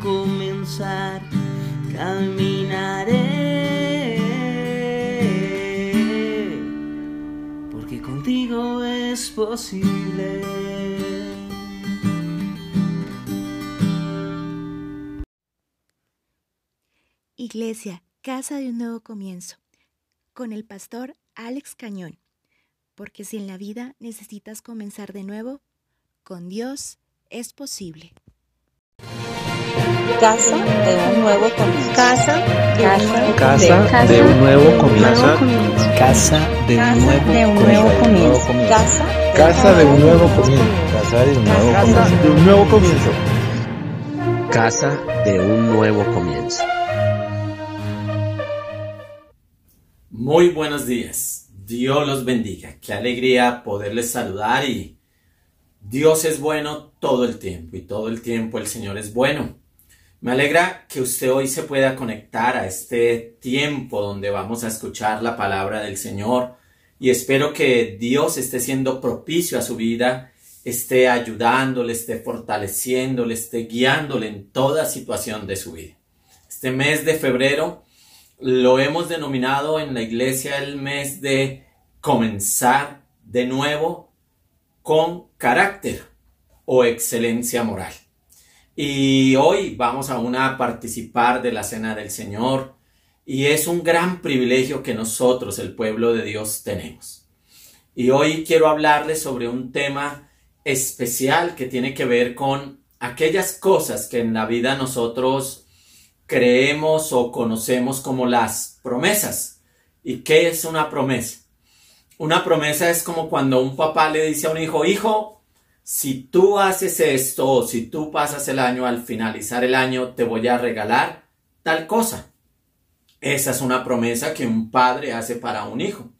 comenzar caminaré porque contigo es posible. Iglesia, Casa de un Nuevo Comienzo, con el pastor Alex Cañón, porque si en la vida necesitas comenzar de nuevo, con Dios es posible. Casa de un nuevo comienzo. Casa, Casa de un nuevo comienzo. Casa de un nuevo de un nuevo comienzo. Casa Casa de un nuevo comienzo. Casa de un nuevo Casa comienzo. de un nuevo comienzo. Casa de un nuevo comienzo. Muy buenos días. Dios los bendiga. Qué alegría poderles saludar y Dios es bueno todo el tiempo y todo el tiempo el Señor es bueno. Me alegra que usted hoy se pueda conectar a este tiempo donde vamos a escuchar la palabra del Señor y espero que Dios esté siendo propicio a su vida, esté ayudándole, esté fortaleciéndole, esté guiándole en toda situación de su vida. Este mes de febrero lo hemos denominado en la iglesia el mes de comenzar de nuevo con carácter o excelencia moral. Y hoy vamos aún a participar de la cena del Señor y es un gran privilegio que nosotros, el pueblo de Dios, tenemos. Y hoy quiero hablarles sobre un tema especial que tiene que ver con aquellas cosas que en la vida nosotros creemos o conocemos como las promesas. ¿Y qué es una promesa? Una promesa es como cuando un papá le dice a un hijo, hijo, si tú haces esto o si tú pasas el año al finalizar el año, te voy a regalar tal cosa. Esa es una promesa que un padre hace para un hijo.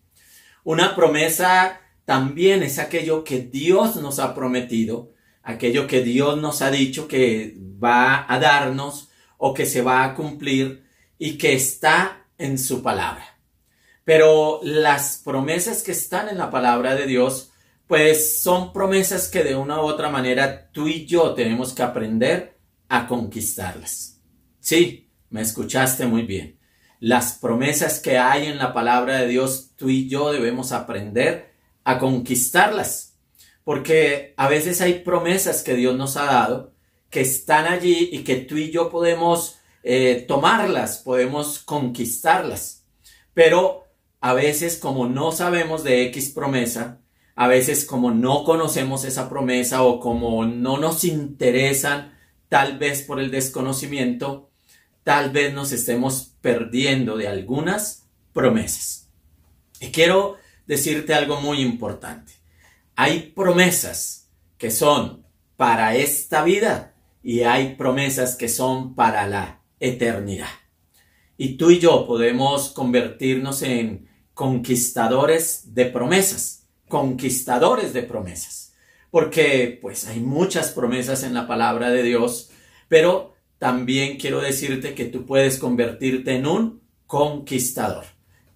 Una promesa también es aquello que Dios nos ha prometido, aquello que Dios nos ha dicho que va a darnos o que se va a cumplir y que está en su palabra. Pero las promesas que están en la palabra de Dios, pues son promesas que de una u otra manera tú y yo tenemos que aprender a conquistarlas. Sí, me escuchaste muy bien. Las promesas que hay en la palabra de Dios, tú y yo debemos aprender a conquistarlas. Porque a veces hay promesas que Dios nos ha dado que están allí y que tú y yo podemos eh, tomarlas, podemos conquistarlas. Pero a veces como no sabemos de X promesa, a veces como no conocemos esa promesa o como no nos interesan, tal vez por el desconocimiento, tal vez nos estemos perdiendo de algunas promesas. Y quiero decirte algo muy importante. Hay promesas que son para esta vida y hay promesas que son para la eternidad. Y tú y yo podemos convertirnos en conquistadores de promesas, conquistadores de promesas, porque pues hay muchas promesas en la palabra de Dios, pero también quiero decirte que tú puedes convertirte en un conquistador,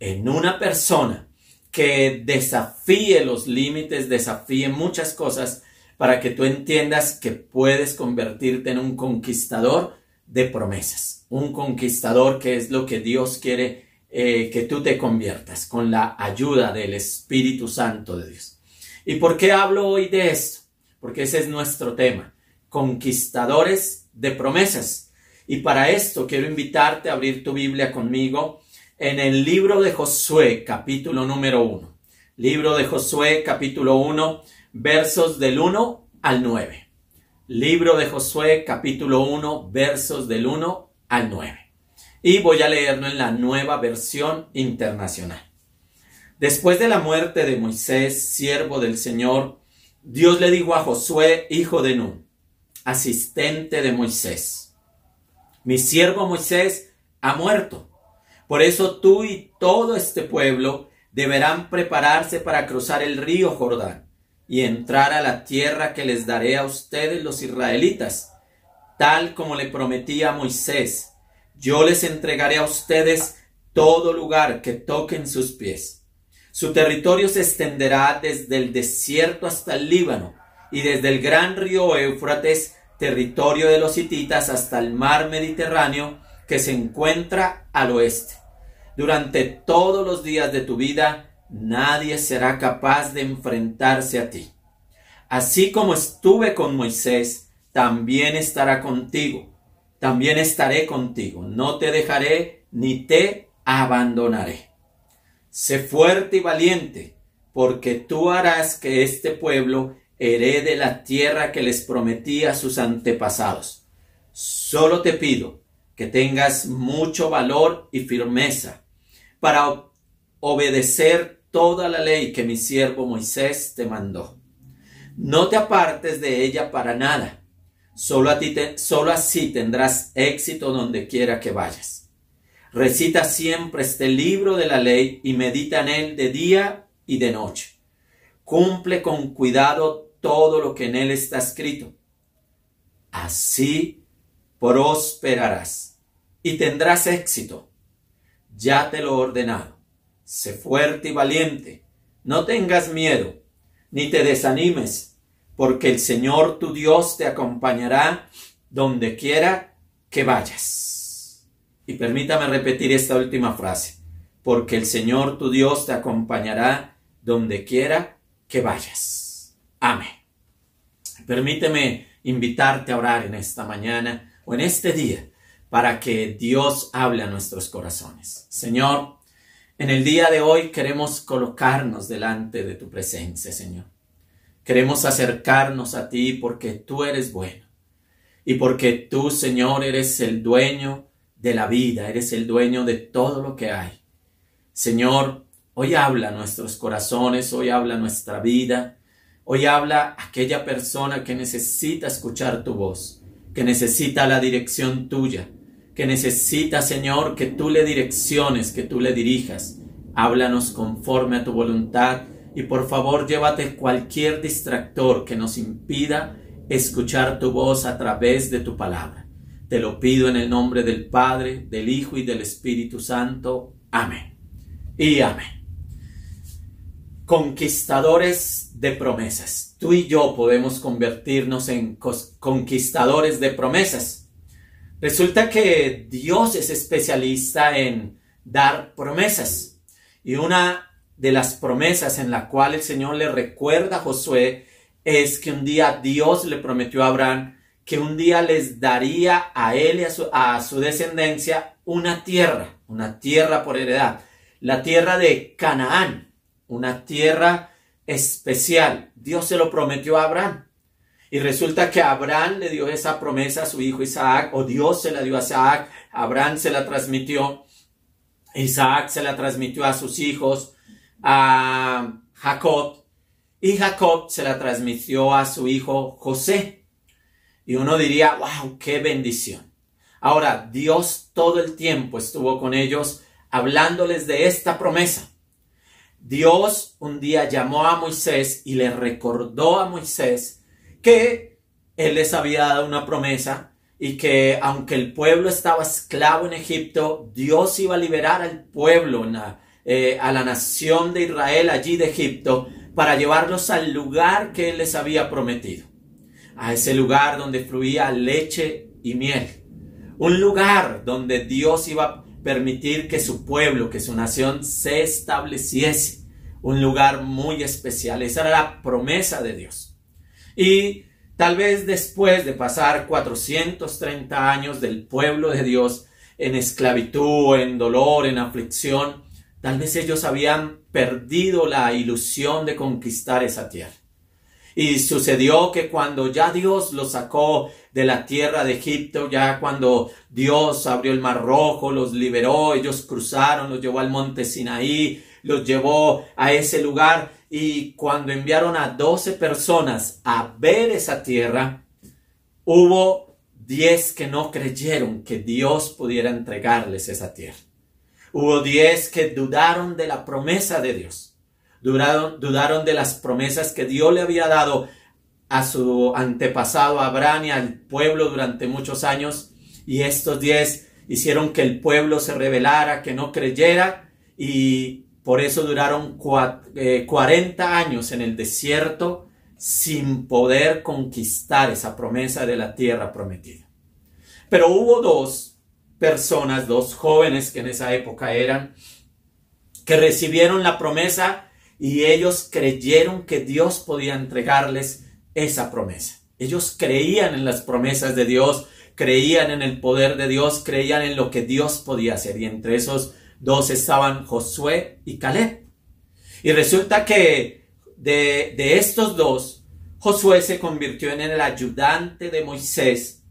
en una persona que desafíe los límites, desafíe muchas cosas para que tú entiendas que puedes convertirte en un conquistador de promesas, un conquistador que es lo que Dios quiere eh, que tú te conviertas con la ayuda del Espíritu Santo de Dios. ¿Y por qué hablo hoy de esto? Porque ese es nuestro tema, conquistadores de promesas. Y para esto quiero invitarte a abrir tu Biblia conmigo en el libro de Josué, capítulo número 1. Libro de Josué, capítulo 1, versos del 1 al 9. Libro de Josué, capítulo 1, versos del 1 al 9. Y voy a leerlo en la nueva versión internacional. Después de la muerte de Moisés, siervo del Señor, Dios le dijo a Josué, hijo de Nun, asistente de Moisés. Mi siervo Moisés ha muerto. Por eso tú y todo este pueblo deberán prepararse para cruzar el río Jordán y entrar a la tierra que les daré a ustedes los israelitas, tal como le prometí a Moisés. Yo les entregaré a ustedes todo lugar que toquen sus pies. Su territorio se extenderá desde el desierto hasta el Líbano y desde el gran río Éufrates, territorio de los hititas, hasta el mar Mediterráneo que se encuentra al oeste. Durante todos los días de tu vida, nadie será capaz de enfrentarse a ti. Así como estuve con Moisés, también estará contigo. También estaré contigo. No te dejaré ni te abandonaré. Sé fuerte y valiente, porque tú harás que este pueblo herede la tierra que les prometí a sus antepasados. Solo te pido que tengas mucho valor y firmeza para obedecer toda la ley que mi siervo Moisés te mandó. No te apartes de ella para nada. Solo, a ti solo así tendrás éxito donde quiera que vayas. Recita siempre este libro de la ley y medita en él de día y de noche. Cumple con cuidado todo lo que en él está escrito. Así prosperarás y tendrás éxito. Ya te lo he ordenado. Sé fuerte y valiente. No tengas miedo, ni te desanimes, porque el Señor tu Dios te acompañará donde quiera que vayas. Y permítame repetir esta última frase, porque el Señor tu Dios te acompañará donde quiera que vayas. Amén. Permíteme invitarte a orar en esta mañana o en este día para que Dios hable a nuestros corazones. Señor, en el día de hoy queremos colocarnos delante de tu presencia, Señor. Queremos acercarnos a ti porque tú eres bueno y porque tú, Señor, eres el dueño de la vida, eres el dueño de todo lo que hay. Señor, hoy habla nuestros corazones, hoy habla nuestra vida, hoy habla aquella persona que necesita escuchar tu voz, que necesita la dirección tuya, que necesita, Señor, que tú le direcciones, que tú le dirijas. Háblanos conforme a tu voluntad y por favor llévate cualquier distractor que nos impida escuchar tu voz a través de tu palabra. Te lo pido en el nombre del Padre, del Hijo y del Espíritu Santo. Amén. Y amén. Conquistadores de promesas. Tú y yo podemos convertirnos en conquistadores de promesas. Resulta que Dios es especialista en dar promesas. Y una de las promesas en la cual el Señor le recuerda a Josué es que un día Dios le prometió a Abraham que un día les daría a él y a su, descendencia una tierra, una tierra por heredad, la tierra de Canaán, una tierra especial. Dios se lo prometió a Abraham. Y resulta que Abraham le dio esa promesa a su hijo Isaac, o Dios se la dio a Isaac, Abraham se la transmitió, Isaac se la transmitió a sus hijos, a Jacob, y Jacob se la transmitió a su hijo José. Y uno diría, wow, qué bendición. Ahora, Dios todo el tiempo estuvo con ellos hablándoles de esta promesa. Dios un día llamó a Moisés y le recordó a Moisés que él les había dado una promesa y que aunque el pueblo estaba esclavo en Egipto, Dios iba a liberar al pueblo, eh, a la nación de Israel allí de Egipto, para llevarlos al lugar que él les había prometido a ese lugar donde fluía leche y miel. Un lugar donde Dios iba a permitir que su pueblo, que su nación se estableciese. Un lugar muy especial. Esa era la promesa de Dios. Y tal vez después de pasar 430 años del pueblo de Dios en esclavitud, en dolor, en aflicción, tal vez ellos habían perdido la ilusión de conquistar esa tierra. Y sucedió que cuando ya Dios los sacó de la tierra de Egipto, ya cuando Dios abrió el mar rojo, los liberó, ellos cruzaron, los llevó al monte Sinaí, los llevó a ese lugar y cuando enviaron a doce personas a ver esa tierra, hubo diez que no creyeron que Dios pudiera entregarles esa tierra. Hubo diez que dudaron de la promesa de Dios. Dudaron, dudaron de las promesas que Dios le había dado a su antepasado Abraham y al pueblo durante muchos años. Y estos diez hicieron que el pueblo se rebelara, que no creyera y por eso duraron 40 eh, años en el desierto sin poder conquistar esa promesa de la tierra prometida. Pero hubo dos personas, dos jóvenes que en esa época eran, que recibieron la promesa y ellos creyeron que Dios podía entregarles esa promesa. Ellos creían en las promesas de Dios, creían en el poder de Dios, creían en lo que Dios podía hacer. Y entre esos dos estaban Josué y Caleb. Y resulta que de, estos dos, Josué se convirtió en el ayudante de Moisés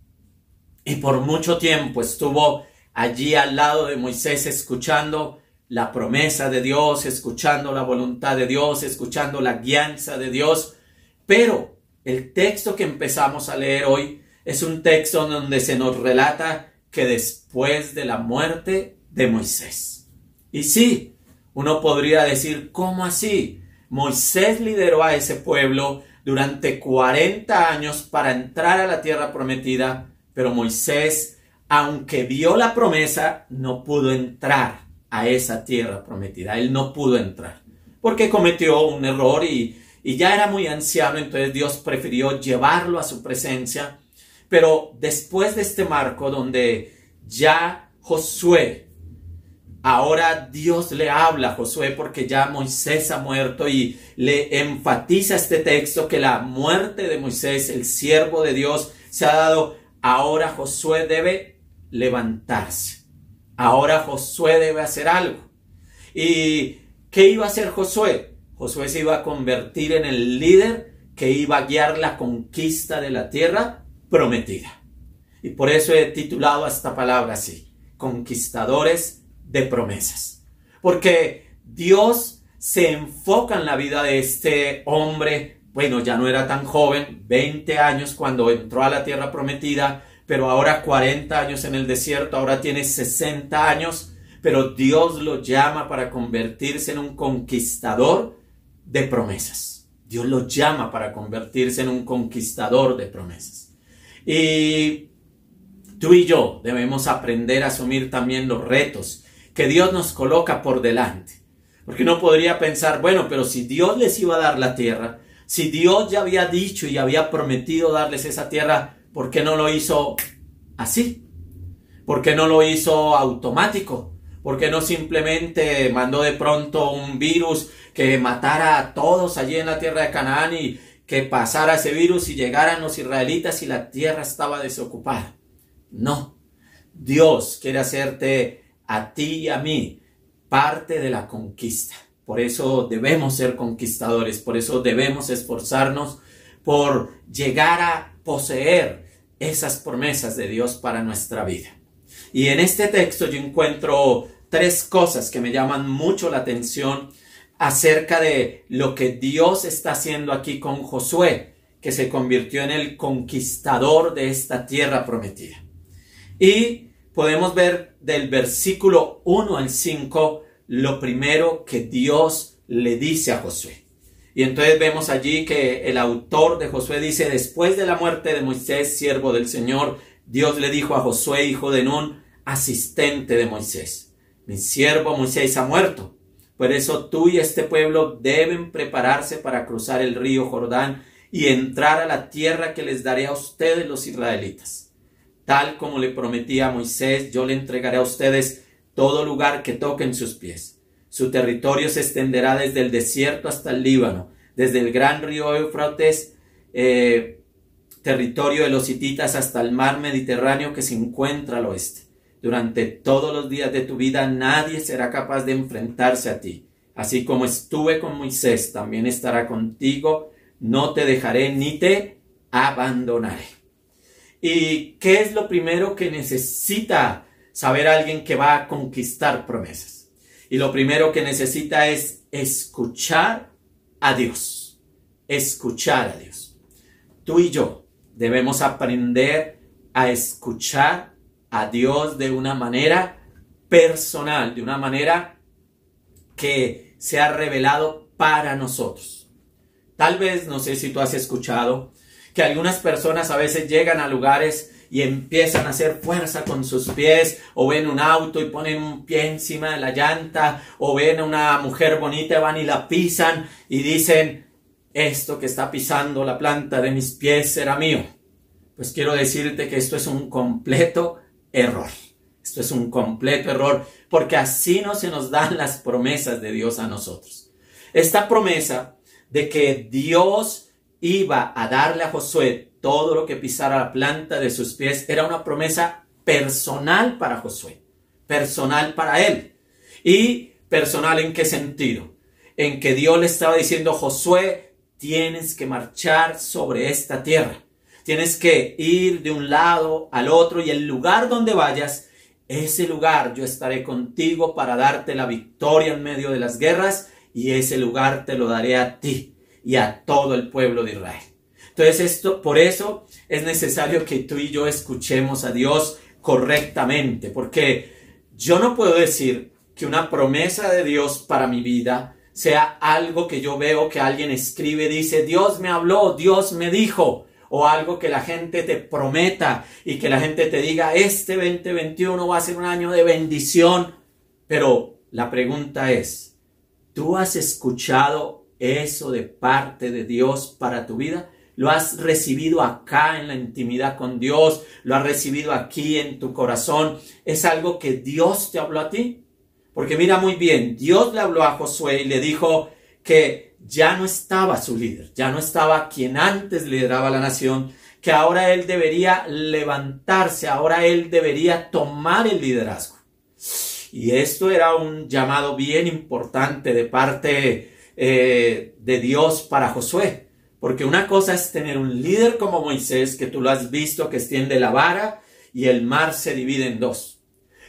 y por mucho tiempo estuvo allí al lado de Moisés escuchando la promesa de Dios, escuchando la voluntad de Dios, escuchando la guianza de Dios. Pero el texto que empezamos a leer hoy es un texto donde se nos relata que después de la muerte de Moisés. Y sí, uno podría decir, ¿cómo así? Moisés lideró a ese pueblo durante 40 años para entrar a la tierra prometida, pero Moisés, aunque vio la promesa, no pudo entrar a esa tierra prometida. Él no pudo entrar porque cometió un error y, y ya era muy anciano, entonces Dios prefirió llevarlo a su presencia. Pero después de este marco donde ya Josué Ahora Dios le habla a Josué porque ya Moisés ha muerto y le enfatiza este texto que la muerte de Moisés, el siervo de Dios, se ha dado. Ahora Josué debe levantarse. Ahora Josué debe hacer algo. ¿Y qué iba a hacer Josué? Josué se iba a convertir en el líder que iba a guiar la conquista de la tierra prometida. Y por eso he titulado esta palabra así, conquistadores de promesas. Porque Dios se enfoca en la vida de este hombre, bueno, ya no era tan joven, 20 años cuando entró a la tierra prometida, pero ahora 40 años en el desierto, ahora tiene 60 años, pero Dios lo llama para convertirse en un conquistador de promesas. Dios lo llama para convertirse en un conquistador de promesas. Y tú y yo debemos aprender a asumir también los retos que Dios nos coloca por delante. Porque uno podría pensar, bueno, pero si Dios les iba a dar la tierra, si Dios ya había dicho y había prometido darles esa tierra, ¿por qué no lo hizo así? ¿Por qué no lo hizo automático? ¿Por qué no simplemente mandó de pronto un virus que matara a todos allí en la tierra de Canaán y que pasara ese virus y llegaran los israelitas y la tierra estaba desocupada? No. Dios quiere hacerte a ti y a mí parte de la conquista. Por eso debemos ser conquistadores, por eso debemos esforzarnos por llegar a poseer esas promesas de Dios para nuestra vida. Y en este texto yo encuentro tres cosas que me llaman mucho la atención acerca de lo que Dios está haciendo aquí con Josué, que se convirtió en el conquistador de esta tierra prometida. Y podemos ver del versículo 1 al 5 lo primero que Dios le dice a Josué. Y entonces vemos allí que el autor de Josué dice, después de la muerte de Moisés, siervo del Señor, Dios le dijo a Josué, hijo de Nun, asistente de Moisés, mi siervo Moisés ha muerto. Por eso tú y este pueblo deben prepararse para cruzar el río Jordán y entrar a la tierra que les daré a ustedes los israelitas Tal como le prometí a Moisés, yo le entregaré a ustedes todo lugar que toquen sus pies. Su territorio se extenderá desde el desierto hasta el Líbano, desde el gran río Éufrates, eh, territorio de los hititas, hasta el mar Mediterráneo que se encuentra al oeste. Durante todos los días de tu vida nadie será capaz de enfrentarse a ti. Así como estuve con Moisés, también estará contigo. No te dejaré ni te abandonaré. ¿Y qué es lo primero que necesita saber alguien que va a conquistar promesas? Y lo primero que necesita es escuchar a Dios. Escuchar a Dios. Tú y yo debemos aprender a escuchar a Dios de una manera personal, de una manera que se ha revelado para nosotros. Tal vez, no sé si tú has escuchado, que algunas personas a veces llegan a lugares y empiezan a hacer fuerza con sus pies, o ven un auto y ponen un pie encima de la llanta, o ven a una mujer bonita y van y la pisan y dicen, esto que está pisando la planta de mis pies será mío. Pues quiero decirte que esto es un completo error. Esto es un completo error, porque así no se nos dan las promesas de Dios a nosotros. Esta promesa de que Dios iba a darle a Josué todo lo que pisara la planta de sus pies era una promesa personal para Josué, personal para él. ¿Y personal en qué sentido? En que Dios le estaba diciendo, Josué, tienes que marchar sobre esta tierra. Tienes que ir de un lado al otro y el lugar donde vayas, ese lugar yo estaré contigo para darte la victoria en medio de las guerras y ese lugar te lo daré a ti y a todo el pueblo de Israel. Entonces, esto, por eso es necesario que tú y yo escuchemos a Dios correctamente, porque yo no puedo decir que una promesa de Dios para mi vida sea algo que yo veo que alguien escribe, dice, Dios me habló, Dios me dijo, o algo que la gente te prometa y que la gente te diga, este 2021 va a ser un año de bendición. Pero la pregunta es, ¿tú has escuchado eso de parte de Dios para tu vida? Lo has recibido acá en la intimidad con Dios, lo has recibido aquí en tu corazón, es algo que Dios te habló a ti. Porque mira muy bien, Dios le habló a Josué y le dijo que ya no estaba su líder, ya no estaba quien antes lideraba la nación, que ahora él debería levantarse, ahora él debería tomar el liderazgo. Y esto era un llamado bien importante de parte eh, de Dios para Josué. Porque una cosa es tener un líder como Moisés, que tú lo has visto, que extiende la vara y el mar se divide en dos.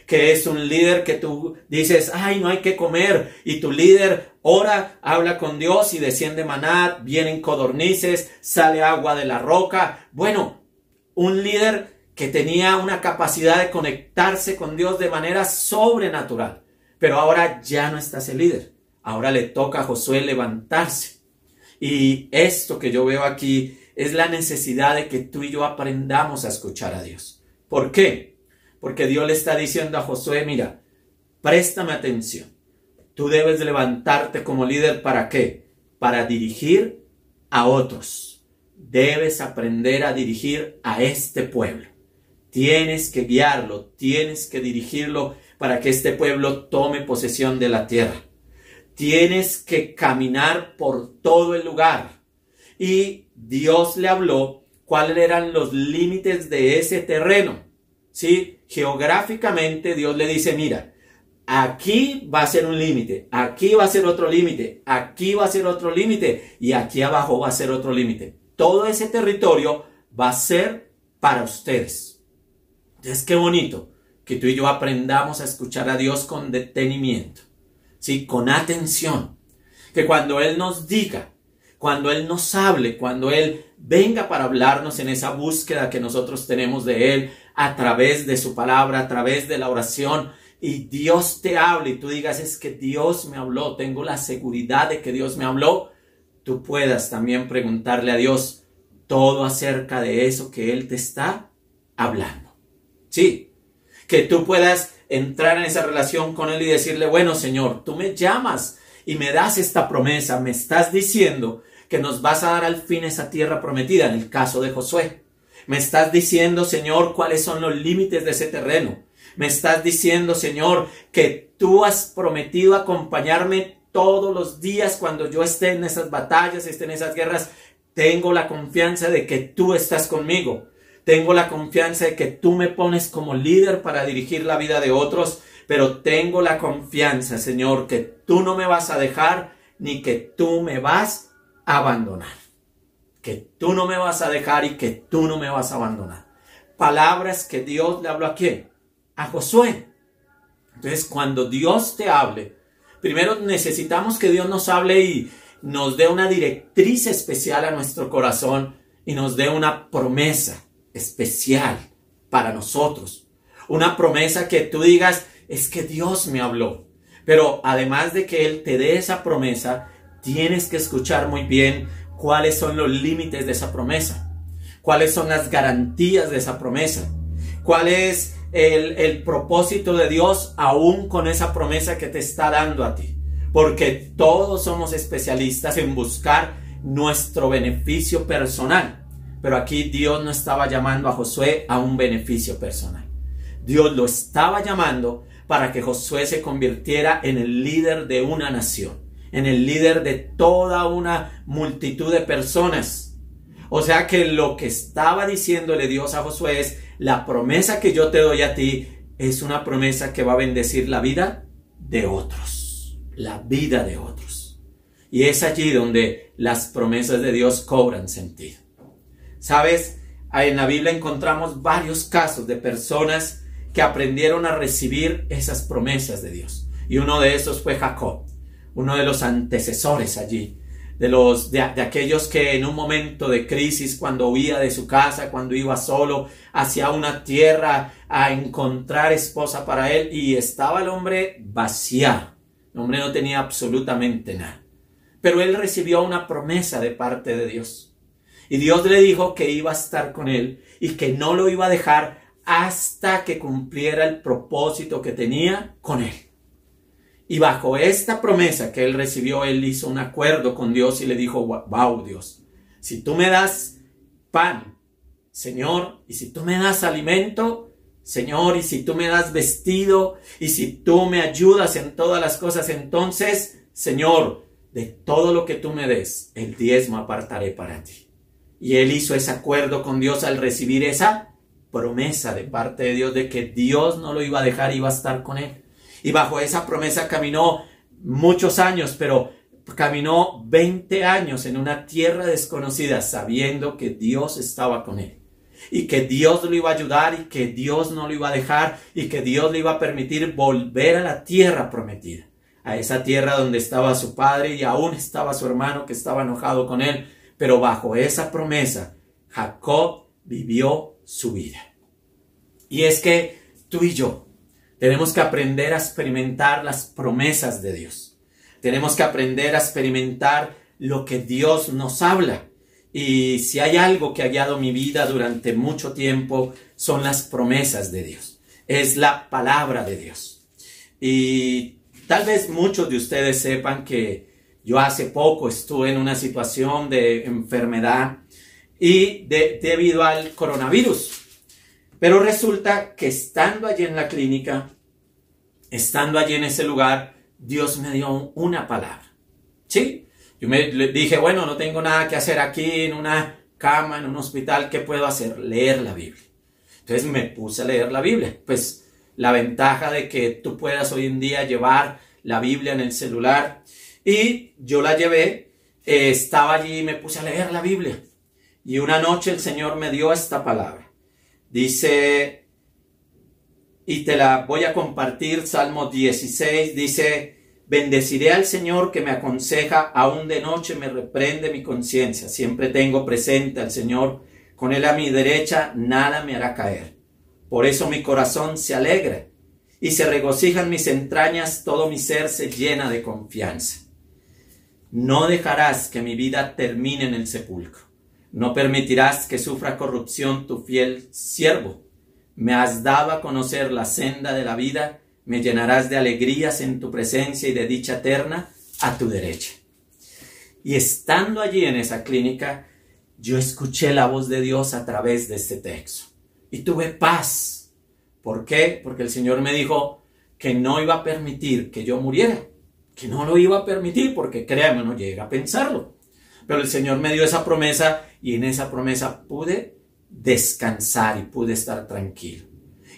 Que es un líder que tú dices, ay, no hay que comer. Y tu líder ora, habla con Dios y desciende maná, vienen codornices, sale agua de la roca. Bueno, un líder que tenía una capacidad de conectarse con Dios de manera sobrenatural. Pero ahora ya no está ese líder. Ahora le toca a Josué levantarse y esto que yo veo aquí es la necesidad de que tú y yo aprendamos a escuchar a Dios. ¿Por qué? Porque Dios le está diciendo a Josué, mira, préstame atención. Tú debes levantarte como líder para qué? Para dirigir a otros. Debes aprender a dirigir a este pueblo. Tienes que guiarlo, tienes que dirigirlo para que este pueblo tome posesión de la tierra tienes que caminar por todo el lugar. Y Dios le habló cuáles eran los límites de ese terreno. ¿Sí? Geográficamente Dios le dice, mira, aquí va a ser un límite, aquí va a ser otro límite, aquí va a ser otro límite y aquí abajo va a ser otro límite. Todo ese territorio va a ser para ustedes. Entonces, qué bonito que tú y yo aprendamos a escuchar a Dios con detenimiento. ¿Sí? Con atención. Que cuando Él nos diga, cuando Él nos hable, cuando Él venga para hablarnos en esa búsqueda que nosotros tenemos de Él a través de su palabra, a través de la oración, y Dios te hable y tú digas, es que Dios me habló, tengo la seguridad de que Dios me habló, tú puedas también preguntarle a Dios todo acerca de eso que Él te está hablando. Sí, que tú puedas entrar en esa relación con Él y decirle, bueno Señor, tú me llamas y me das esta promesa, me estás diciendo que nos vas a dar al fin esa tierra prometida, en el caso de Josué. Me estás diciendo, Señor, cuáles son los límites de ese terreno. Me estás diciendo, Señor, que tú has prometido acompañarme todos los días cuando yo esté en esas batallas, esté en esas guerras. Tengo la confianza de que tú estás conmigo. Tengo la confianza de que tú me pones como líder para dirigir la vida de otros, pero tengo la confianza, Señor, que tú no me vas a dejar ni que tú me vas a abandonar. Que tú no me vas a dejar y que tú no me vas a abandonar. Palabras que Dios le habló a quién? A Josué. Entonces, cuando Dios te hable, primero necesitamos que Dios nos hable y nos dé una directriz especial a nuestro corazón y nos dé una promesa especial para nosotros. Una promesa que tú digas, es que Dios me habló. Pero además de que Él te dé esa promesa, tienes que escuchar muy bien cuáles son los límites de esa promesa, cuáles son las garantías de esa promesa, cuál es el, el propósito de Dios aún con esa promesa que te está dando a ti. Porque todos somos especialistas en buscar nuestro beneficio personal. Pero aquí Dios no estaba llamando a Josué a un beneficio personal. Dios lo estaba llamando para que Josué se convirtiera en el líder de una nación, en el líder de toda una multitud de personas. O sea que lo que estaba diciéndole Dios a Josué es, la promesa que yo te doy a ti es una promesa que va a bendecir la vida de otros, la vida de otros. Y es allí donde las promesas de Dios cobran sentido. Sabes, en la Biblia encontramos varios casos de personas que aprendieron a recibir esas promesas de Dios. Y uno de esos fue Jacob, uno de los antecesores allí de los de, aquellos que en un momento de crisis cuando huía de su casa, cuando iba solo hacia una tierra a encontrar esposa para él y estaba el hombre vaciado. El hombre no tenía absolutamente nada. Pero él recibió una promesa de parte de Dios. Y Dios le dijo que iba a estar con él y que no lo iba a dejar hasta que cumpliera el propósito que tenía con él. Y bajo esta promesa que él recibió, él hizo un acuerdo con Dios y le dijo, wow Dios, si tú me das pan, Señor, y si tú me das alimento, Señor, y si tú me das vestido, y si tú me ayudas en todas las cosas, entonces, Señor, de todo lo que tú me des, el diezmo apartaré para ti. Y él hizo ese acuerdo con Dios al recibir esa promesa de parte de Dios de que Dios no lo iba a dejar, iba a estar con él. Y bajo esa promesa caminó muchos años, pero caminó 20 años en una tierra desconocida sabiendo que Dios estaba con él. Y que Dios lo iba a ayudar y que Dios no lo iba a dejar y que Dios le iba a permitir volver a la tierra prometida. A esa tierra donde estaba su padre y aún estaba su hermano que estaba enojado con él. Pero bajo esa promesa, Jacob vivió su vida. Y es que tú y yo tenemos que aprender a experimentar las promesas de Dios. Tenemos que aprender a experimentar lo que Dios nos habla. Y si hay algo que ha guiado mi vida durante mucho tiempo, son las promesas de Dios. Es la palabra de Dios. Y tal vez muchos de ustedes sepan que yo hace poco estuve en una situación de enfermedad y debido al coronavirus. Pero resulta que estando allí en la clínica, estando allí en ese lugar, Dios me dio una palabra. ¿Sí? Yo me dije, bueno, no tengo nada que hacer aquí en una cama, en un hospital, ¿qué puedo hacer? Leer la Biblia. Entonces me puse a leer la Biblia. Pues la ventaja de que tú puedas hoy en día llevar la Biblia en el celular. Y yo la llevé, eh, estaba allí y me puse a leer la Biblia. Y una noche el Señor me dio esta palabra. Dice, y te la voy a compartir, Salmo 16, dice, bendeciré al Señor que me aconseja, aún de noche me reprende mi conciencia, siempre tengo presente al Señor, con él a mi derecha nada me hará caer. Por eso mi corazón se alegra y se regocijan mis entrañas, todo mi ser se llena de confianza. No dejarás que mi vida termine en el sepulcro no permitirás que sufra corrupción tu fiel siervo. Me has dado a conocer la senda de la vida, me llenarás de alegrías en tu presencia y de dicha eterna a tu derecha. Y estando allí en esa clínica, yo escuché la voz de Dios a través de este texto. Y tuve paz. ¿Por qué? Porque el Señor me dijo que no iba a permitir que yo muriera. Que no lo iba a permitir, porque créame, no llega a pensarlo. Pero el Señor me dio esa promesa y en esa promesa pude descansar y pude estar tranquilo.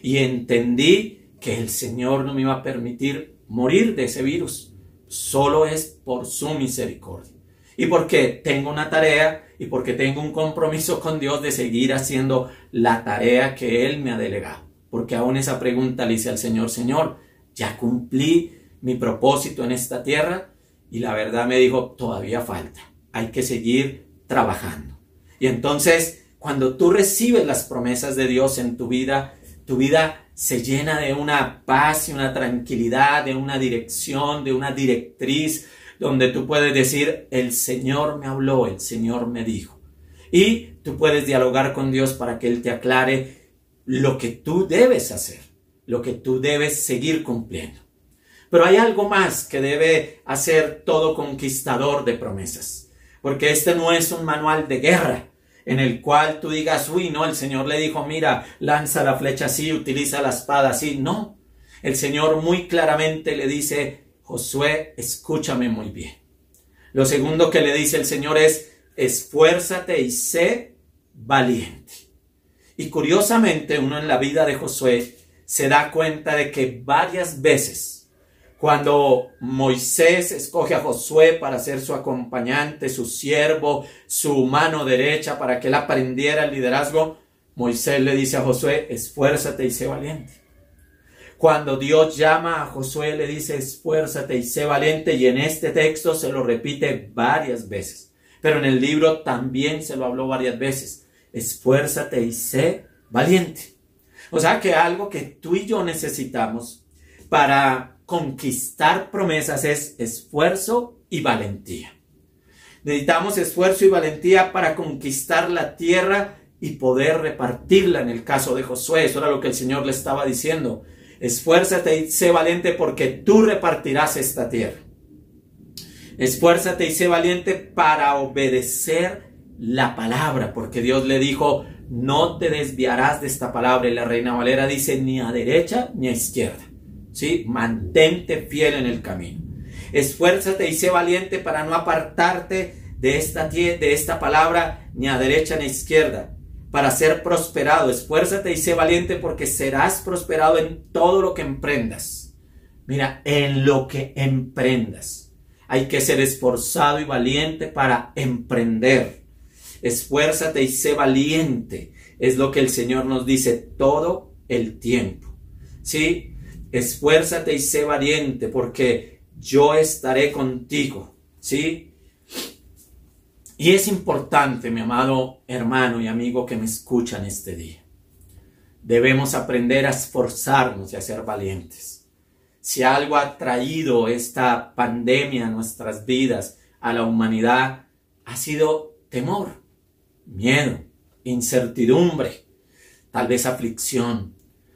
Y entendí que el Señor no me iba a permitir morir de ese virus. Solo es por su misericordia. Y porque tengo una tarea y porque tengo un compromiso con Dios de seguir haciendo la tarea que Él me ha delegado. Porque aún esa pregunta le hice al Señor, Señor, ya cumplí mi propósito en esta tierra. Y la verdad me dijo, todavía falta hay que seguir trabajando. Y entonces, cuando tú recibes las promesas de Dios en tu vida, tu vida se llena de una paz y una tranquilidad, de una dirección, de una directriz, donde tú puedes decir, el Señor me habló, el Señor me dijo. Y tú puedes dialogar con Dios para que Él te aclare lo que tú debes hacer, lo que tú debes seguir cumpliendo. Pero hay algo más que debe hacer todo conquistador de promesas, porque este no es un manual de guerra en el cual tú digas, uy, no, el Señor le dijo, mira, lanza la flecha así, utiliza la espada así. No, el Señor muy claramente le dice, Josué, escúchame muy bien. Lo segundo que le dice el Señor es, esfuérzate y sé valiente. Y curiosamente uno en la vida de Josué se da cuenta de que varias veces cuando Moisés escoge a Josué para ser su acompañante, su siervo, su mano derecha para que él aprendiera el liderazgo, Moisés le dice a Josué, esfuérzate y sé valiente. Cuando Dios llama a Josué, le dice, esfuérzate y sé valiente, y en este texto se lo repite varias veces. Pero en el libro también se lo habló varias veces. Esfuérzate y sé valiente. O sea que algo que tú y yo necesitamos para conquistar promesas es esfuerzo y valentía. Necesitamos esfuerzo y valentía para conquistar la tierra y poder repartirla en el caso de Josué. Eso era lo que el Señor le estaba diciendo. Esfuérzate y sé valiente porque tú repartirás esta tierra. Esfuérzate y sé valiente para obedecer la palabra, porque Dios le dijo, no te desviarás de esta palabra. Y la Reina Valera dice, ni a derecha ni a izquierda. ¿Sí? Mantente fiel en el camino. Esfuérzate y sé valiente para no apartarte de esta, de esta palabra ni a derecha ni a izquierda para ser prosperado. Esfuérzate y sé valiente porque serás prosperado en todo lo que emprendas. Mira, en lo que emprendas. Hay que ser esforzado y valiente para emprender. Esfuérzate y sé valiente. Es lo que el Señor nos dice todo el tiempo. ¿Sí? Esfuérzate y sé valiente porque yo estaré contigo. ¿Sí? Y es importante, mi amado hermano y amigo que me escuchan este día. Debemos aprender a esforzarnos y a ser valientes. Si algo ha traído esta pandemia a nuestras vidas, a la humanidad, ha sido temor, miedo, incertidumbre, tal vez aflicción,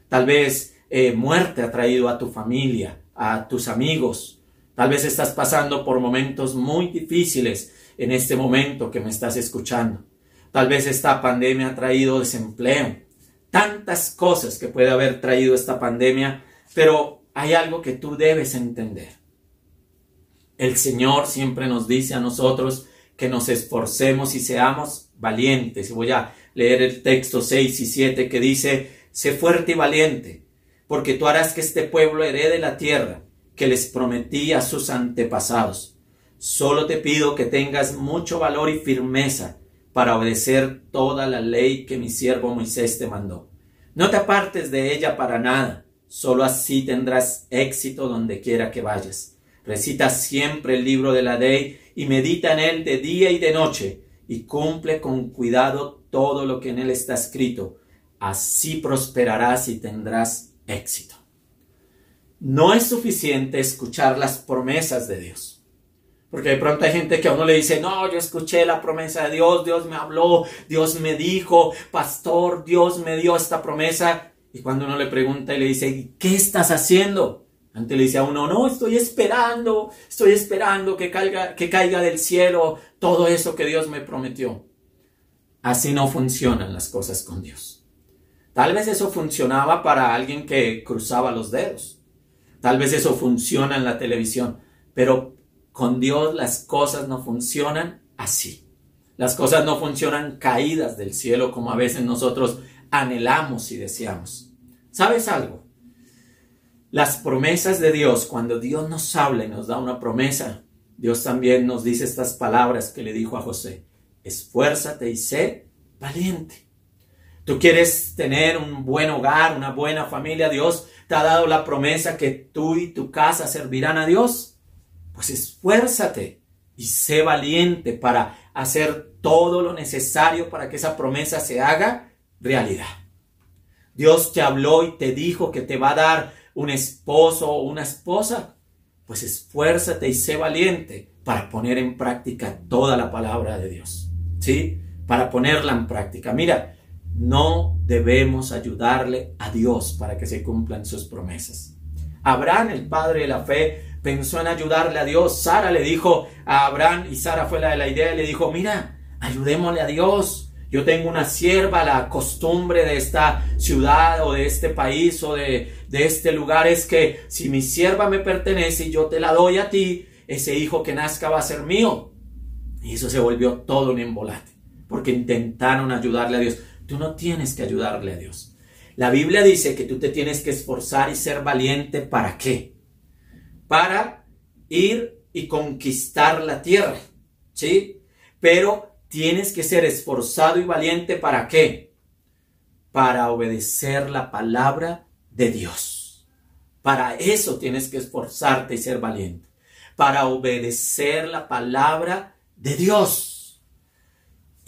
tal vez eh, muerte ha traído a tu familia, a tus amigos, tal vez estás pasando por momentos muy difíciles en este momento que me estás escuchando. Tal vez esta pandemia ha traído desempleo, tantas cosas que puede haber traído esta pandemia, pero hay algo que tú debes entender. El Señor siempre nos dice a nosotros que nos esforcemos y seamos valientes. Y voy a leer el texto 6 y 7 que dice, sé fuerte y valiente, porque tú harás que este pueblo herede la tierra que les prometí a sus antepasados Solo te pido que tengas mucho valor y firmeza para obedecer toda la ley que mi siervo Moisés te mandó. No te apartes de ella para nada, solo así tendrás éxito donde quiera que vayas. Recita siempre el libro de la ley y medita en él de día y de noche, y cumple con cuidado todo lo que en él está escrito. Así prosperarás y tendrás éxito. No es suficiente escuchar las promesas de Dios. Porque de pronto hay gente que a uno le dice, no, yo escuché la promesa de Dios, Dios me habló, Dios me dijo, pastor, Dios me dio esta promesa. Y cuando uno le pregunta y le dice, ¿qué estás haciendo? Antes le dice a uno, no, estoy esperando, estoy esperando que caiga, que caiga del cielo todo eso que Dios me prometió. Así no funcionan las cosas con Dios. Tal vez eso funcionaba para alguien que cruzaba los dedos. Tal vez eso funciona en la televisión. Pero con Dios las cosas no funcionan así. Las cosas no funcionan caídas del cielo como a veces nosotros anhelamos y deseamos. ¿Sabes algo? Las promesas de Dios, cuando Dios nos habla y nos da una promesa, Dios también nos dice estas palabras que le dijo a José. Esfuérzate y sé valiente. Tú quieres tener un buen hogar, una buena familia. Dios te ha dado la promesa que tú y tu casa servirán a Dios pues esfuérzate y sé valiente para hacer todo lo necesario para que esa promesa se haga realidad. Dios te habló y te dijo que te va a dar un esposo o una esposa. Pues esfuérzate y sé valiente para poner en práctica toda la palabra de Dios. ¿Sí? Para ponerla en práctica. Mira, no debemos ayudarle a Dios para que se cumplan sus promesas. Abraham, el padre de la fe, pensó en ayudarle a Dios. Sara le dijo a Abraham, y Sara fue la de la idea, y le dijo, mira, ayudémosle a Dios. Yo tengo una sierva, la costumbre de esta ciudad o de este país o de, de este lugar es que si mi sierva me pertenece y yo te la doy a ti, ese hijo que nazca va a ser mío. Y eso se volvió todo un embolate, porque intentaron ayudarle a Dios. Tú no tienes que ayudarle a Dios. La Biblia dice que tú te tienes que esforzar y ser valiente. ¿Para qué? Para ir y conquistar la tierra. ¿Sí? Pero tienes que ser esforzado y valiente. ¿Para qué? Para obedecer la palabra de Dios. Para eso tienes que esforzarte y ser valiente. Para obedecer la palabra de Dios.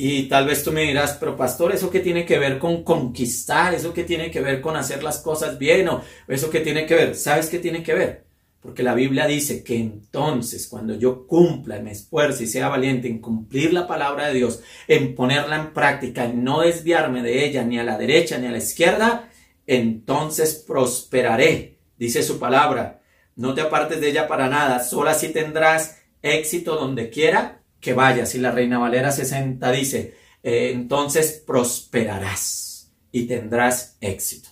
Y tal vez tú me dirás, pero pastor, ¿eso qué tiene que ver con conquistar? ¿Eso qué tiene que ver con hacer las cosas bien? ¿O eso qué tiene que ver? ¿Sabes qué tiene que ver? Porque la Biblia dice que entonces cuando yo cumpla, me esfuerce y sea valiente en cumplir la palabra de Dios, en ponerla en práctica, en no desviarme de ella ni a la derecha ni a la izquierda, entonces prosperaré, dice su palabra. No te apartes de ella para nada, solo así tendrás éxito donde quiera que vayas. Y la Reina Valera 60 dice, eh, entonces prosperarás y tendrás éxito.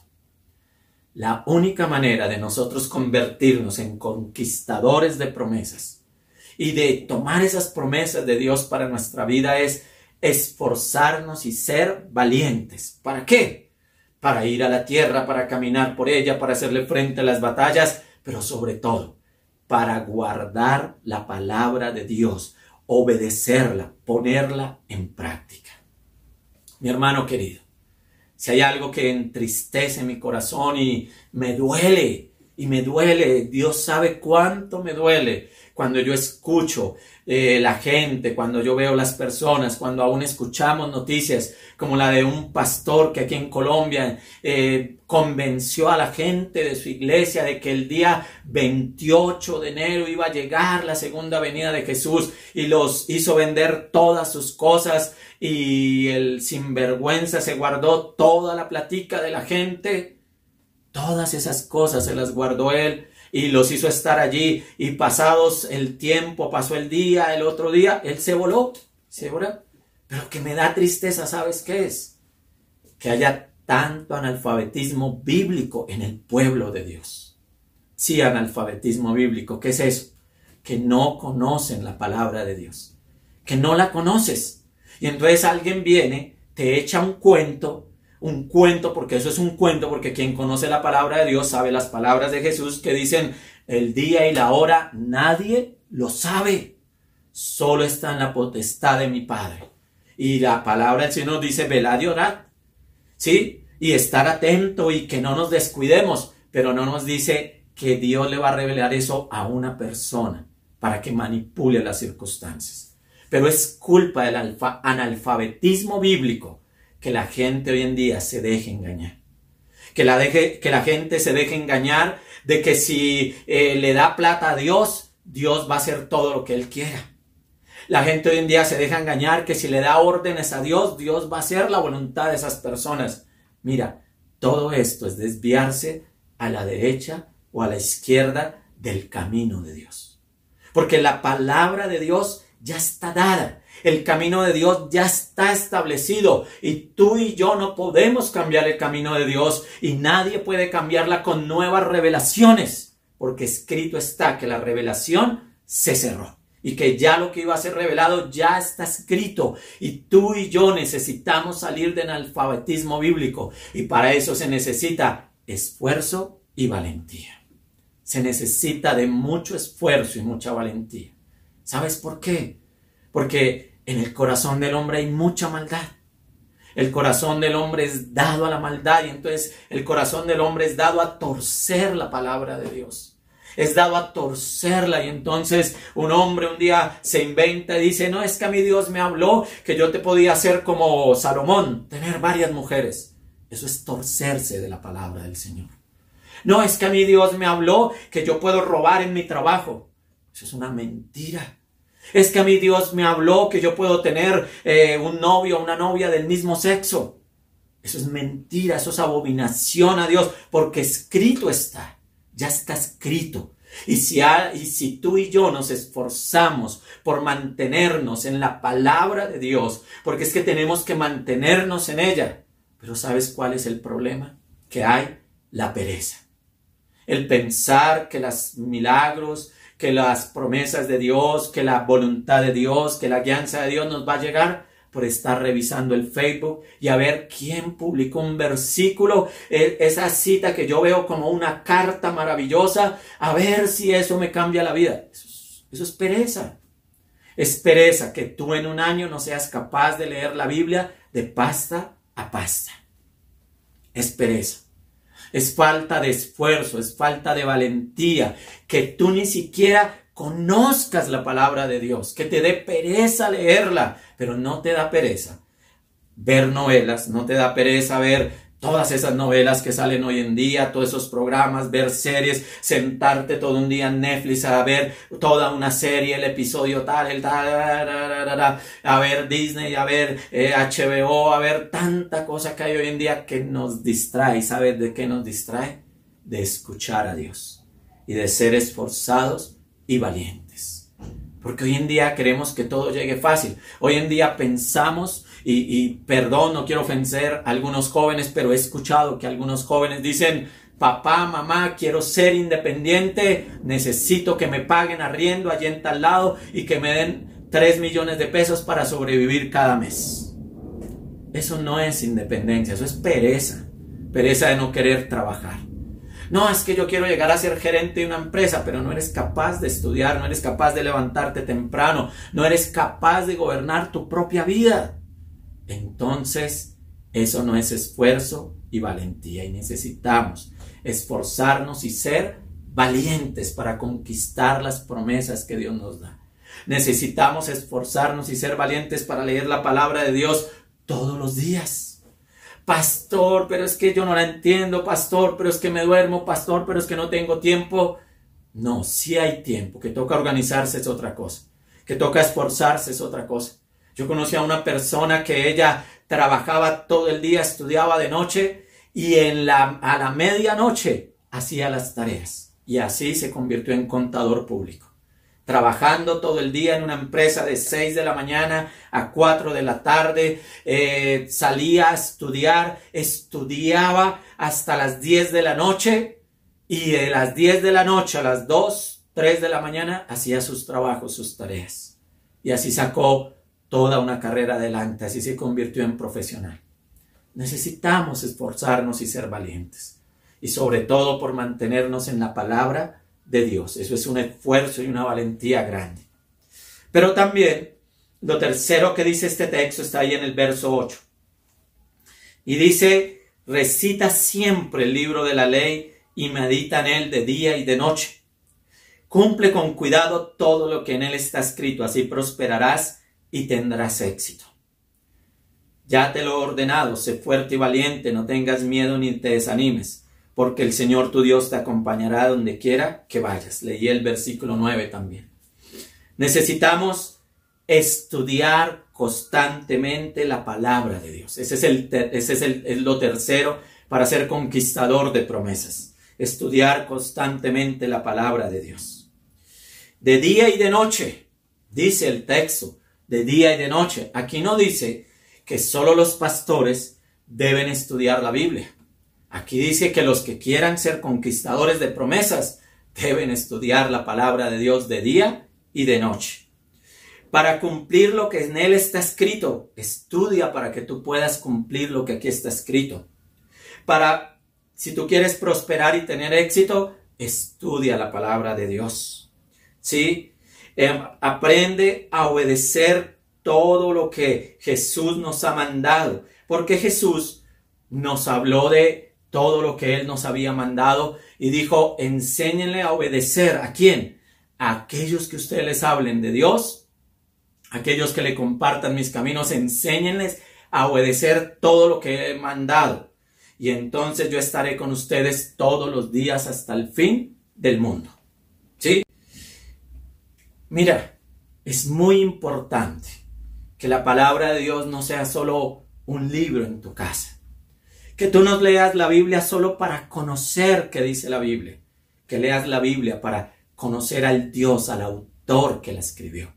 La única manera de nosotros convertirnos en conquistadores de promesas y de tomar esas promesas de Dios para nuestra vida es esforzarnos y ser valientes. ¿Para qué? Para ir a la tierra, para caminar por ella, para hacerle frente a las batallas, pero sobre todo para guardar la palabra de Dios, obedecerla, ponerla en práctica. Mi hermano querido, si hay algo que entristece mi corazón y me duele, y me duele, Dios sabe cuánto me duele cuando yo escucho eh, la gente, cuando yo veo las personas, cuando aún escuchamos noticias como la de un pastor que aquí en Colombia eh, convenció a la gente de su iglesia de que el día 28 de enero iba a llegar la segunda venida de Jesús y los hizo vender todas sus cosas y el sinvergüenza se guardó toda la platica de la gente. Todas esas cosas se las guardó él y los hizo estar allí y pasados el tiempo, pasó el día, el otro día, él se voló, se voló. Pero que me da tristeza, ¿sabes qué es? Que haya tanto analfabetismo bíblico en el pueblo de Dios. Sí, analfabetismo bíblico, ¿qué es eso? Que no conocen la palabra de Dios, que no la conoces. Y entonces alguien viene, te echa un cuento un cuento, porque eso es un cuento, porque quien conoce la palabra de Dios sabe las palabras de Jesús que dicen el día y la hora, nadie lo sabe, solo está en la potestad de mi Padre. Y la palabra del Señor dice, velad y orad, ¿sí? Y estar atento y que no nos descuidemos, pero no nos dice que Dios le va a revelar eso a una persona para que manipule las circunstancias. Pero es culpa del analfabetismo bíblico que la gente hoy en día se deje engañar. Que la, deje, que la gente se deje engañar de que si eh, le da plata a Dios, Dios va a hacer todo lo que Él quiera. La gente hoy en día se deja engañar que si le da órdenes a Dios, Dios va a hacer la voluntad de esas personas. Mira, todo esto es desviarse a la derecha o a la izquierda del camino de Dios. Porque la palabra de Dios ya está dada. El camino de Dios ya está establecido y tú y yo no podemos cambiar el camino de Dios y nadie puede cambiarla con nuevas revelaciones, porque escrito está que la revelación se cerró y que ya lo que iba a ser revelado ya está escrito y tú y yo necesitamos salir del analfabetismo bíblico y para eso se necesita esfuerzo y valentía. Se necesita de mucho esfuerzo y mucha valentía. ¿Sabes por qué? Porque en el corazón del hombre hay mucha maldad. El corazón del hombre es dado a la maldad y entonces el corazón del hombre es dado a torcer la palabra de Dios. es dado a torcerla y entonces un hombre un día se inventa y dice, no es que a mi Dios me habló que yo te podía hacer como Salomón, tener varias mujeres. Eso es torcerse de la palabra del Señor. No es que a mi Dios me habló que yo puedo robar en mi trabajo. Eso es una mentira. Es que a mi Dios me habló que yo puedo tener eh, un novio o una novia del mismo sexo. Eso es mentira, eso es abominación a Dios, porque escrito está, ya está escrito. Y si, y si tú y yo nos esforzamos por mantenernos en la palabra de Dios, porque es que tenemos que mantenernos en ella, pero ¿sabes cuál es el problema? Que hay la pereza. El pensar que los milagros, que las promesas de Dios, que la voluntad de Dios, que la guianza de Dios nos va a llegar por estar revisando el Facebook y a ver quién publicó un versículo, e, esa cita que yo veo como una carta maravillosa, a ver si eso me cambia la vida. Eso es, pereza. Es pereza que tú en un año no seas capaz de leer la Biblia de pasta a pasta. Es pereza es falta de esfuerzo, es falta de valentía, que tú ni siquiera conozcas la palabra de Dios, que te dé pereza leerla, pero no te da pereza ver novelas, no te da pereza ver todas esas novelas que salen hoy en día, todos esos programas, ver series, sentarte todo un día en Netflix a ver toda una serie, el episodio tal, el tal, a ver Disney, a ver HBO, a ver tanta cosa que hay hoy en día que nos distrae. ¿Sabes de qué nos distrae? De escuchar a Dios y de ser esforzados y valientes. Porque hoy en día queremos que todo llegue fácil. Hoy en día pensamos y, perdón, no quiero ofender a algunos jóvenes, pero he escuchado que algunos jóvenes dicen, papá, mamá, quiero ser independiente, necesito que me paguen arriendo allí en tal lado y que me den 3 millones de pesos para sobrevivir cada mes. Eso no es independencia, eso es pereza, pereza de no querer trabajar. No, es que yo quiero llegar a ser gerente de una empresa, pero no eres capaz de estudiar, no eres capaz de levantarte temprano, no eres capaz de gobernar tu propia vida entonces eso no es esfuerzo y valentía y necesitamos esforzarnos y ser valientes para conquistar las promesas que Dios nos da. Necesitamos esforzarnos y ser valientes para leer la palabra de Dios todos los días. Pastor, pero es que yo no la entiendo, pastor, pero es que me duermo, pastor, pero es que no tengo tiempo. No, si hay tiempo, que toca organizarse es otra cosa, que toca esforzarse es otra cosa. Yo conocí a una persona que ella trabajaba todo el día, estudiaba de noche y en la, a la medianoche hacía las tareas. Y así se convirtió en contador público. Trabajando todo el día en una empresa de 6 de la mañana a 4 de la tarde, eh, salía a estudiar, estudiaba hasta las 10 de la noche y de las 10 de la noche a las 2, 3 de la mañana hacía sus trabajos, sus tareas. Y así sacó toda una carrera adelante, así se convirtió en profesional. Necesitamos esforzarnos y ser valientes, y sobre todo por mantenernos en la palabra de Dios. Eso es un esfuerzo y una valentía grande. Pero también lo tercero que dice este texto está ahí en el verso 8. Y dice, recita siempre el libro de la ley y medita en él de día y de noche. Cumple con cuidado todo lo que en él está escrito, así prosperarás y tendrás éxito. Ya te lo he ordenado, sé fuerte y valiente, no tengas miedo ni te desanimes, porque el Señor tu Dios te acompañará donde quiera que vayas. Leí el versículo 9 también. Necesitamos estudiar constantemente la palabra de Dios. Ese es, el, ese es el, lo tercero para ser conquistador de promesas. Estudiar constantemente la palabra de Dios. De día y de noche, dice el texto, de día y de noche. Aquí no dice que solo los pastores deben estudiar la Biblia. Aquí dice que los que quieran ser conquistadores de promesas deben estudiar la palabra de Dios de día y de noche. Para cumplir lo que en él está escrito, estudia para que tú puedas cumplir lo que aquí está escrito. Para, si tú quieres prosperar y tener éxito, estudia la palabra de Dios. ¿Sí? Em, aprende a obedecer todo lo que Jesús nos ha mandado, porque Jesús nos habló de todo lo que Él nos había mandado y dijo, enséñenle a obedecer. ¿A quién? A aquellos que ustedes les hablen de Dios, aquellos que le compartan mis caminos, enséñenles a obedecer todo lo que he mandado. Y entonces yo estaré con ustedes todos los días hasta el fin del mundo. ¿Sí? Mira, es muy importante que la palabra de Dios no sea solo un libro en tu casa. Que tú no leas la Biblia solo para conocer qué dice la Biblia. Que leas la Biblia para conocer al Dios, al autor que la escribió.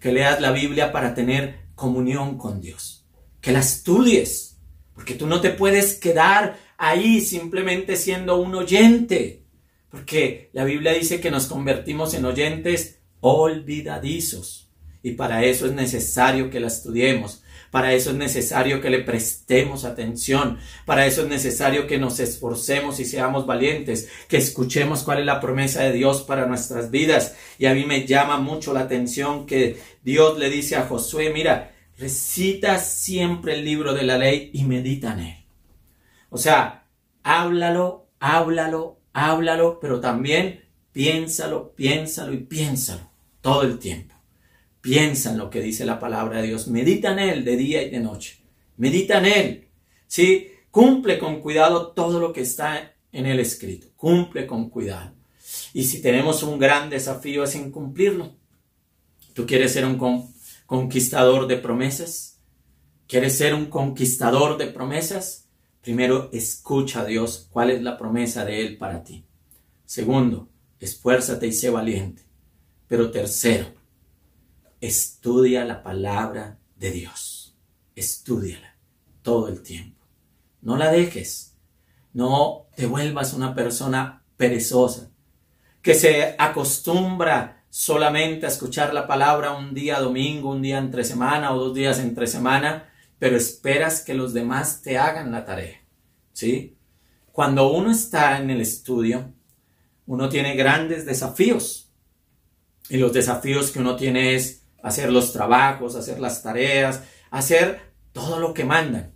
Que leas la Biblia para tener comunión con Dios. Que la estudies. Porque tú no te puedes quedar ahí simplemente siendo un oyente. Porque la Biblia dice que nos convertimos en oyentes olvidadizos. Y para eso es necesario que la estudiemos, para eso es necesario que le prestemos atención, para eso es necesario que nos esforcemos y seamos valientes, que escuchemos cuál es la promesa de Dios para nuestras vidas. Y a mí me llama mucho la atención que Dios le dice a Josué, mira, recita siempre el libro de la ley y medita en él. O sea, háblalo, háblalo, háblalo, pero también piénsalo, piénsalo y piénsalo todo el tiempo. Piensa en lo que dice la palabra de Dios. Medita en Él de día y de noche. Medita en Él. Sí, cumple con cuidado todo lo que está en el escrito. Cumple con cuidado. Y si tenemos un gran desafío es incumplirlo. ¿Tú quieres ser un conquistador de promesas? ¿Quieres ser un conquistador de promesas? Primero, escucha a Dios cuál es la promesa de Él para ti. Segundo, esfuérzate y sé valiente. Pero tercero, estudia la palabra de Dios. Estudiala todo el tiempo. No la dejes. No te vuelvas una persona perezosa que se acostumbra solamente a escuchar la palabra un día domingo, un día entre semana o dos días entre semana, pero esperas que los demás te hagan la tarea. ¿Sí? Cuando uno está en el estudio, uno tiene grandes desafíos y los desafíos que uno tiene es hacer los trabajos, hacer las tareas, hacer todo lo que mandan.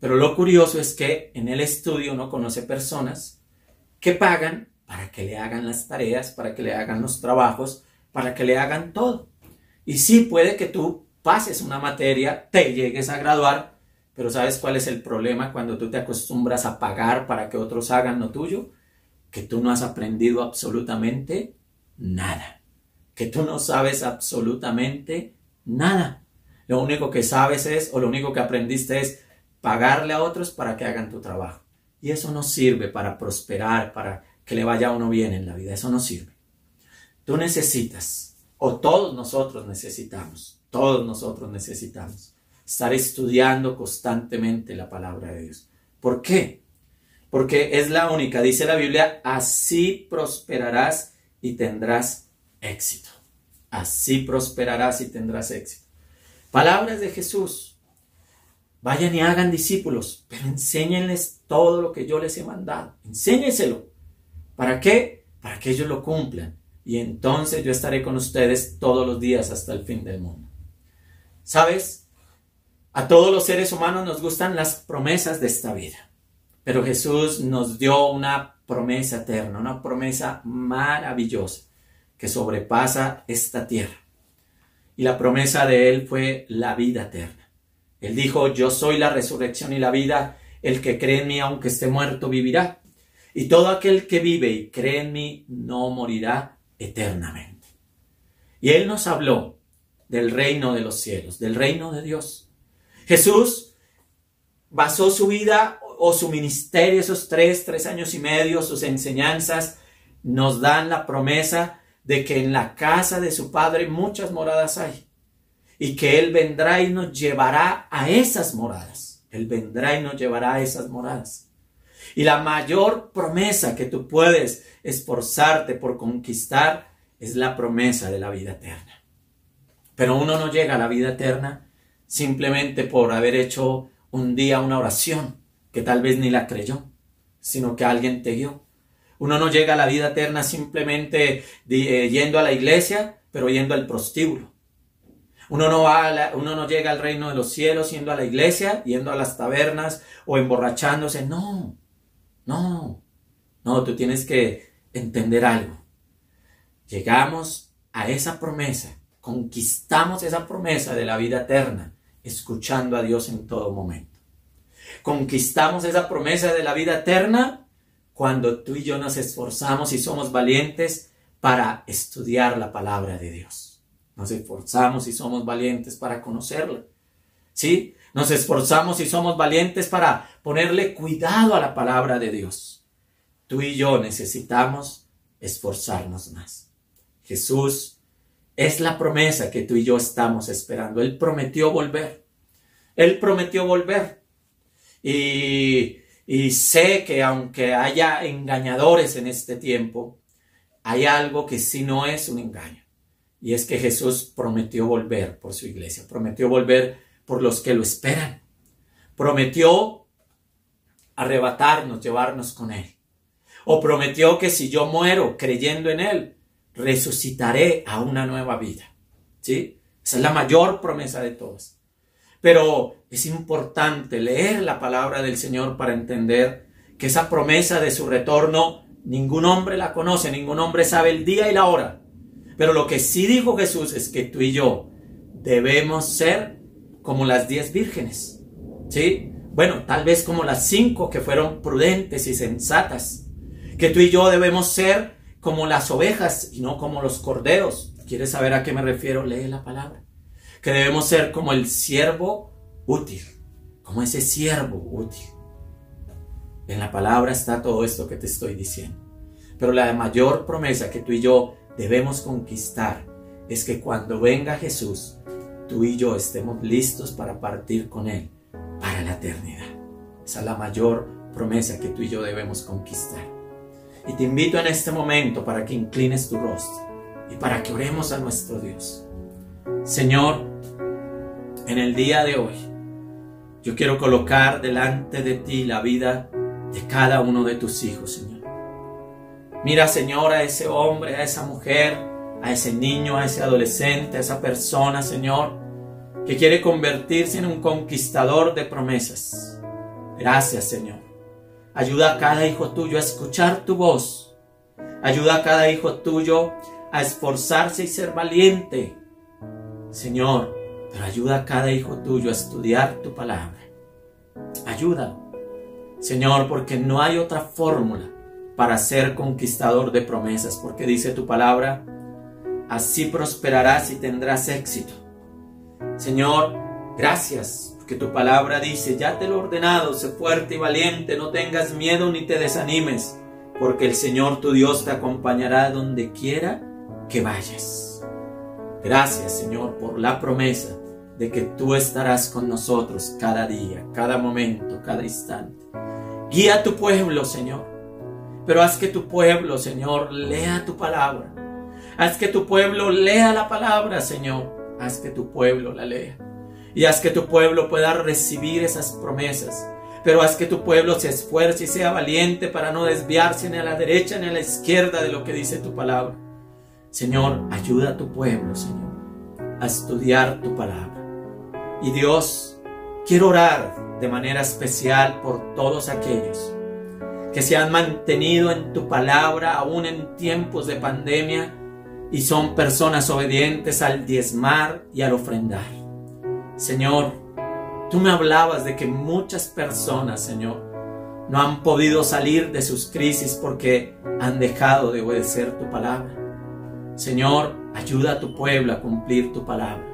Pero lo curioso es que en el estudio uno conoce personas que pagan para que le hagan las tareas, para que le hagan los trabajos, para que le hagan todo. Y sí puede que tú pases una materia, te llegues a graduar, pero ¿sabes cuál es el problema cuando tú te acostumbras a pagar para que otros hagan lo tuyo? Que tú no has aprendido absolutamente nada que tú no sabes absolutamente nada. Lo único que sabes es, o lo único que aprendiste es pagarle a otros para que hagan tu trabajo. Y eso no sirve para prosperar, para que le vaya a uno bien en la vida. Eso no sirve. Tú necesitas, o todos nosotros necesitamos, todos nosotros necesitamos estar estudiando constantemente la palabra de Dios. ¿Por qué? Porque es la única, dice la Biblia, así prosperarás y tendrás éxito. Así prosperarás y tendrás éxito. Palabras de Jesús. Vayan y hagan discípulos, pero enséñenles todo lo que yo les he mandado. Enséñenselo. ¿Para qué? Para que ellos lo cumplan. Y entonces yo estaré con ustedes todos los días hasta el fin del mundo. ¿Sabes? A todos los seres humanos nos gustan las promesas de esta vida. Pero Jesús nos dio una promesa eterna, una promesa maravillosa que sobrepasa esta tierra. Y la promesa de Él fue la vida eterna. Él dijo, yo soy la resurrección y la vida, el que cree en mí aunque esté muerto vivirá. Y todo aquel que vive y cree en mí no morirá eternamente. Y Él nos habló del reino de los cielos, del reino de Dios. Jesús basó su vida o su ministerio, esos tres, tres años y medio, sus enseñanzas, nos dan la promesa de que en la casa de su Padre muchas moradas hay y que Él vendrá y nos llevará a esas moradas. Él vendrá y nos llevará a esas moradas. Y la mayor promesa que tú puedes esforzarte por conquistar es la promesa de la vida eterna. Pero uno no llega a la vida eterna simplemente por haber hecho un día una oración que tal vez ni la creyó, sino que alguien te guió. Uno no llega a la vida eterna simplemente eh, yendo a la iglesia, pero yendo al prostíbulo. Uno no, va uno no llega al reino de los cielos yendo a la iglesia, yendo a las tabernas o emborrachándose. No. No, no, tú tienes que entender algo. Llegamos a esa promesa, conquistamos esa promesa de la vida eterna, escuchando a Dios en todo momento. Conquistamos esa promesa de la vida eterna cuando tú y yo nos esforzamos y somos valientes para estudiar la palabra de Dios. Nos esforzamos y somos valientes para conocerla. ¿Sí? Nos esforzamos y somos valientes para ponerle cuidado a la palabra de Dios. Tú y yo necesitamos esforzarnos más. Jesús es la promesa que tú y yo estamos esperando. Él prometió volver. Él prometió volver. Y, y sé que aunque haya engañadores en este tiempo, hay algo que sí no es un engaño. Y es que Jesús prometió volver por su iglesia, prometió volver por los que lo esperan. Prometió arrebatarnos, llevarnos con Él. O prometió que si yo muero creyendo en Él, resucitaré a una nueva vida. ¿Sí? Esa es la mayor promesa de todas. Pero es importante leer la palabra del Señor para entender que esa promesa de su retorno ningún hombre la conoce, ningún hombre sabe el día y la hora. Pero lo que sí dijo Jesús es que tú y yo debemos ser como las diez vírgenes. ¿Sí? Bueno, tal vez como las cinco que fueron prudentes y sensatas. Que tú y yo debemos ser como las ovejas y no como los corderos. ¿Quieres saber a qué me refiero? Lee la palabra. Que debemos ser como el siervo útil. Como ese siervo útil. En la palabra está todo esto que te estoy diciendo. Pero la mayor promesa que tú y yo debemos conquistar es que cuando venga Jesús, tú y yo estemos listos para partir con Él para la eternidad. Esa es la mayor promesa que tú y yo debemos conquistar. Y te invito en este momento para que inclines tu rostro y para que oremos a nuestro Dios. Señor, en el día de hoy, yo quiero colocar delante de ti la vida de cada uno de tus hijos, Señor. Mira, Señor, a ese hombre, a esa mujer, a ese niño, a ese adolescente, a esa persona, Señor, que quiere convertirse en un conquistador de promesas. Gracias, Señor. Ayuda a cada hijo tuyo a escuchar tu voz. Ayuda a cada hijo tuyo a esforzarse y ser valiente. Señor, pero ayuda a cada hijo tuyo a estudiar tu palabra. Ayúdalo. Señor, porque no hay otra fórmula para ser conquistador de promesas, porque dice tu palabra, así prosperarás y tendrás éxito. Señor, gracias, porque tu palabra dice, ya te lo he ordenado, sé fuerte y valiente, no tengas miedo ni te desanimes, porque el Señor tu Dios te acompañará donde quiera que vayas. Gracias, Señor, por la promesa de que tú estarás con nosotros cada día, cada momento, cada instante. Guía a tu pueblo, Señor. Pero haz que tu pueblo, Señor, lea tu palabra. Haz que tu pueblo lea la palabra, Señor. Haz que tu pueblo la lea. Y haz que tu pueblo pueda recibir esas promesas. Pero haz que tu pueblo se esfuerce y sea valiente para no desviarse ni a la derecha ni a la izquierda de lo que dice tu palabra. Señor, ayuda a tu pueblo, Señor, a estudiar tu palabra. Y Dios, quiero orar de manera especial por todos aquellos que se han mantenido en tu palabra aún en tiempos de pandemia y son personas obedientes al diezmar y al ofrendar. Señor, tú me hablabas de que muchas personas, Señor, no han podido salir de sus crisis porque han dejado de obedecer tu palabra. Señor, ayuda a tu pueblo a cumplir tu palabra.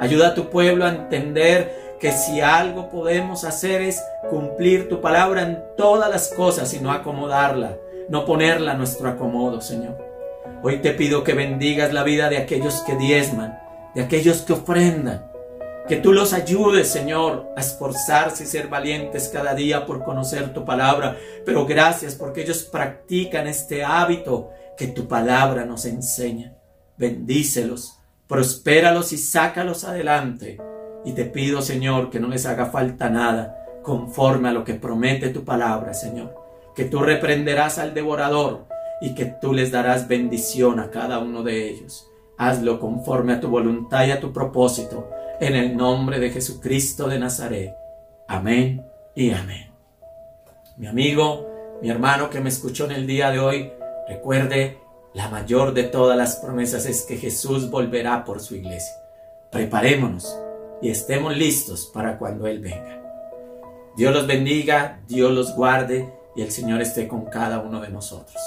Ayuda a tu pueblo a entender que si algo podemos hacer es cumplir tu palabra en todas las cosas y no acomodarla, no ponerla a nuestro acomodo, Señor. Hoy te pido que bendigas la vida de aquellos que diezman, de aquellos que ofrendan, que tú los ayudes, Señor, a esforzarse y ser valientes cada día por conocer tu palabra. Pero gracias porque ellos practican este hábito que tu palabra nos enseña. Bendícelos, prospéralos y sácalos adelante y te pido, Señor, que no les haga falta nada conforme a lo que promete tu palabra, Señor. Que tú reprenderás al devorador y que tú les darás bendición a cada uno de ellos. Hazlo conforme a tu voluntad y a tu propósito, en el nombre de Jesucristo de Nazaret. Amén y amén. Mi amigo, Mi hermano que me escuchó en el día de hoy, recuerde, la mayor de todas las promesas es que Jesús volverá por su iglesia. Preparémonos y estemos listos para cuando Él venga. Dios los bendiga, Dios los guarde y el Señor esté con cada uno de nosotros.